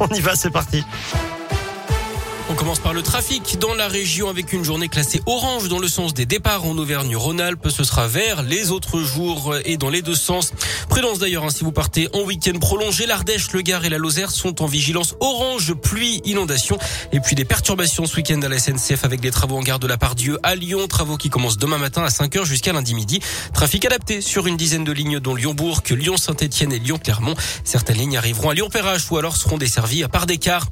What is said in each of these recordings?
On y va, c'est parti. On commence par le trafic dans la région avec une journée classée orange dans le sens des départs en Auvergne-Rhône-Alpes. Ce sera vert les autres jours et dans les deux sens. Prudence d'ailleurs hein, si vous partez en week-end prolongé. L'Ardèche, le Gard et la Lozère sont en vigilance orange, pluie, inondation et puis des perturbations ce week-end à la SNCF avec des travaux en gare de la Pardieu à Lyon. Travaux qui commencent demain matin à 5h jusqu'à lundi midi. Trafic adapté sur une dizaine de lignes dont Lyon-Bourg, Lyon-Saint-Etienne et Lyon-Clermont. Certaines lignes arriveront à Lyon-Perrache ou alors seront desservies à part des cars.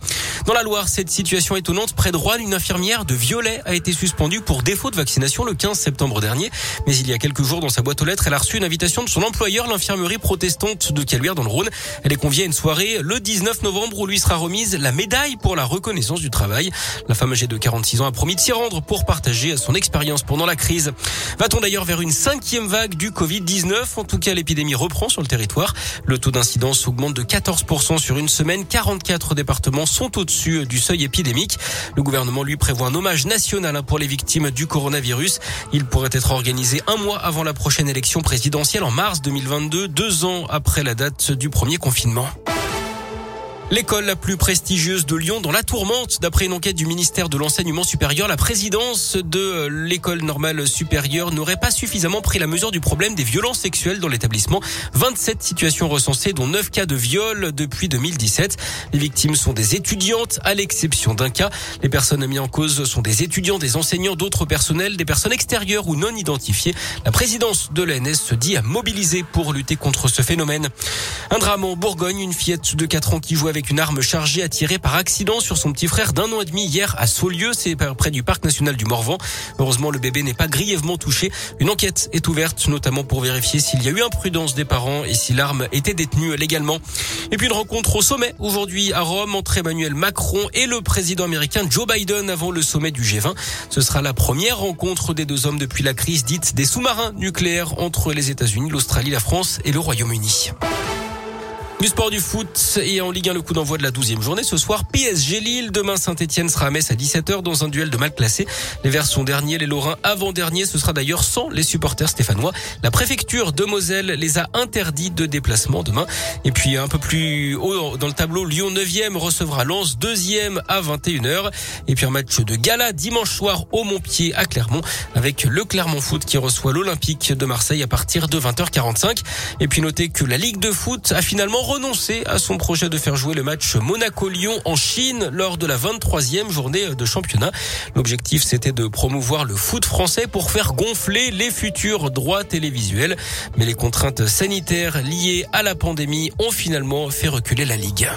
Dans la Loire, cette situation étonnante près de Rouen, une infirmière de Violet a été suspendue pour défaut de vaccination le 15 septembre dernier. Mais il y a quelques jours, dans sa boîte aux lettres, elle a reçu une invitation de son employeur, l'infirmerie protestante de Caluire dans le Rhône. Elle est conviée à une soirée le 19 novembre où lui sera remise la médaille pour la reconnaissance du travail. La femme âgée de 46 ans a promis de s'y rendre pour partager son expérience pendant la crise. Va-t-on d'ailleurs vers une cinquième vague du Covid-19 En tout cas, l'épidémie reprend sur le territoire. Le taux d'incidence augmente de 14% sur une semaine. 44 départements sont au-dessus du seuil épidémique. Le gouvernement lui prévoit un hommage national hein, pour les victimes du coronavirus. Il pourrait être organisé un mois avant la prochaine élection présidentielle en mars 2022, deux ans après la date du premier confinement. L'école la plus prestigieuse de Lyon dans la tourmente. D'après une enquête du ministère de l'enseignement supérieur, la présidence de l'école normale supérieure n'aurait pas suffisamment pris la mesure du problème des violences sexuelles dans l'établissement. 27 situations recensées, dont 9 cas de viol depuis 2017. Les victimes sont des étudiantes, à l'exception d'un cas. Les personnes mises en cause sont des étudiants, des enseignants, d'autres personnels, des personnes extérieures ou non identifiées. La présidence de l'ANS se dit à mobiliser pour lutter contre ce phénomène. Un drame en Bourgogne, une fillette de 4 ans qui jouait avec une arme chargée a tiré par accident sur son petit frère d'un an et demi hier à Saulieu, c'est près du parc national du Morvan. Heureusement, le bébé n'est pas grièvement touché. Une enquête est ouverte, notamment pour vérifier s'il y a eu imprudence des parents et si l'arme était détenue légalement. Et puis une rencontre au sommet aujourd'hui à Rome entre Emmanuel Macron et le président américain Joe Biden avant le sommet du G20. Ce sera la première rencontre des deux hommes depuis la crise dite des sous-marins nucléaires entre les États-Unis, l'Australie, la France et le Royaume-Uni. Du sport du foot et en Ligue 1 le coup d'envoi de la 12e journée. Ce soir, PSG Lille. Demain, Saint-Etienne sera à Metz à 17h dans un duel de mal classé. Les Verts sont derniers, les Lorrains avant-derniers. Ce sera d'ailleurs sans les supporters stéphanois. La préfecture de Moselle les a interdits de déplacement demain. Et puis un peu plus haut dans le tableau, Lyon 9e recevra Lens 2e à 21h. Et puis un match de gala dimanche soir au Montpied à Clermont avec le Clermont Foot qui reçoit l'Olympique de Marseille à partir de 20h45. Et puis notez que la Ligue de foot a finalement renoncé à son projet de faire jouer le match Monaco-Lyon en Chine lors de la 23e journée de championnat. L'objectif, c'était de promouvoir le foot français pour faire gonfler les futurs droits télévisuels. Mais les contraintes sanitaires liées à la pandémie ont finalement fait reculer la Ligue.